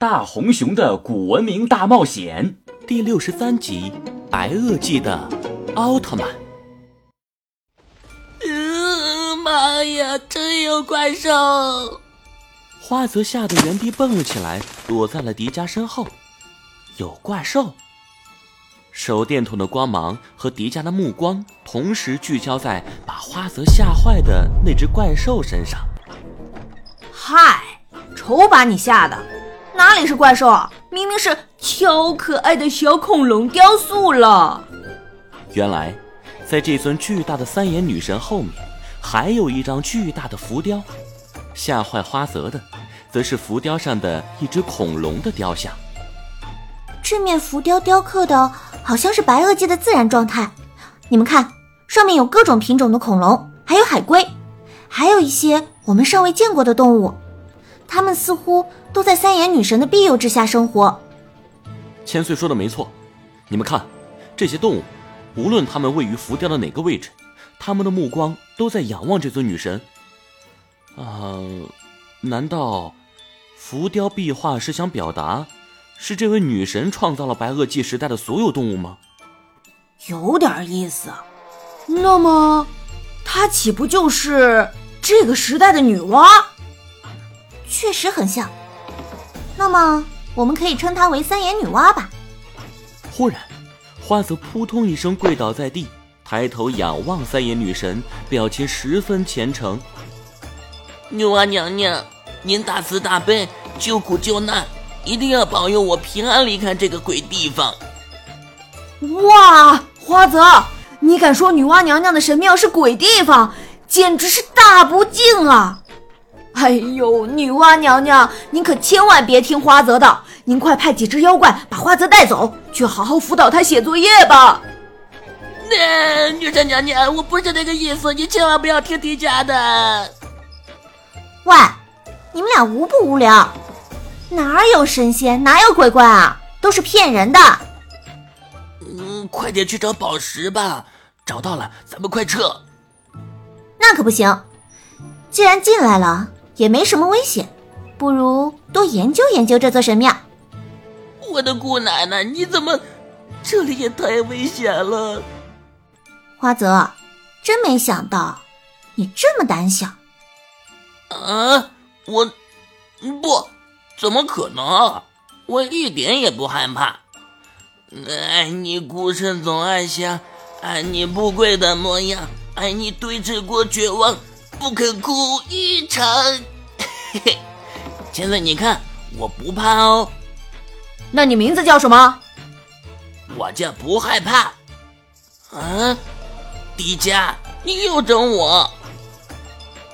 大红熊的古文明大冒险第六十三集：白垩纪的奥特曼。嗯，妈呀，真有怪兽！花泽吓得原地蹦了起来，躲在了迪迦身后。有怪兽！手电筒的光芒和迪迦的目光同时聚焦在把花泽吓坏的那只怪兽身上。嗨，瞅把你吓的！哪里是怪兽啊，明明是超可爱的小恐龙雕塑了。原来，在这尊巨大的三眼女神后面，还有一张巨大的浮雕。吓坏花泽的，则是浮雕上的一只恐龙的雕像。这面浮雕雕刻的好像是白垩纪的自然状态。你们看，上面有各种品种的恐龙，还有海龟，还有一些我们尚未见过的动物。它们似乎都在三眼女神的庇佑之下生活。千岁说的没错，你们看，这些动物，无论它们位于浮雕的哪个位置，它们的目光都在仰望这尊女神。啊，难道浮雕壁画是想表达，是这位女神创造了白垩纪时代的所有动物吗？有点意思。那么，她岂不就是这个时代的女娲？确实很像，那么我们可以称她为三眼女娲吧。忽然，花泽扑通一声跪倒在地，抬头仰望三眼女神，表情十分虔诚。女娲娘娘，您大慈大悲，救苦救难，一定要保佑我平安离开这个鬼地方。哇，花泽，你敢说女娲娘娘的神庙是鬼地方，简直是大不敬啊！哎呦，女娲娘娘，您可千万别听花泽的，您快派几只妖怪把花泽带走，去好好辅导他写作业吧。那女神娘娘，我不是那个意思，你千万不要听迪迦的。喂，你们俩无不无聊？哪有神仙，哪有鬼怪啊？都是骗人的。嗯，快点去找宝石吧，找到了咱们快撤。那可不行，既然进来了。也没什么危险，不如多研究研究这座神庙。我的姑奶奶，你怎么？这里也太危险了！花泽，真没想到你这么胆小。啊，我不，怎么可能？我一点也不害怕。爱你孤身总爱想，爱你不跪的模样，爱你对峙过绝望。不肯哭一场，嘿嘿，千岁，你看我不怕哦。那你名字叫什么？我叫不害怕。啊，迪迦，你又整我！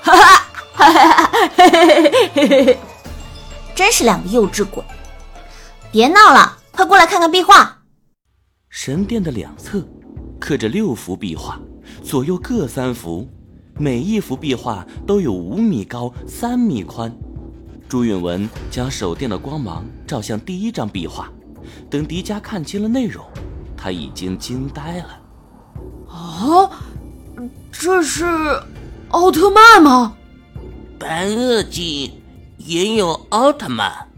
哈哈哈哈嘿嘿嘿嘿嘿，真是两个幼稚鬼！别闹了，快过来看看壁画。神殿的两侧刻着六幅壁画，左右各三幅。每一幅壁画都有五米高、三米宽。朱允文将手电的光芒照向第一张壁画，等迪迦看清了内容，他已经惊呆了。啊，这是奥特曼吗？白垩纪也有奥特曼。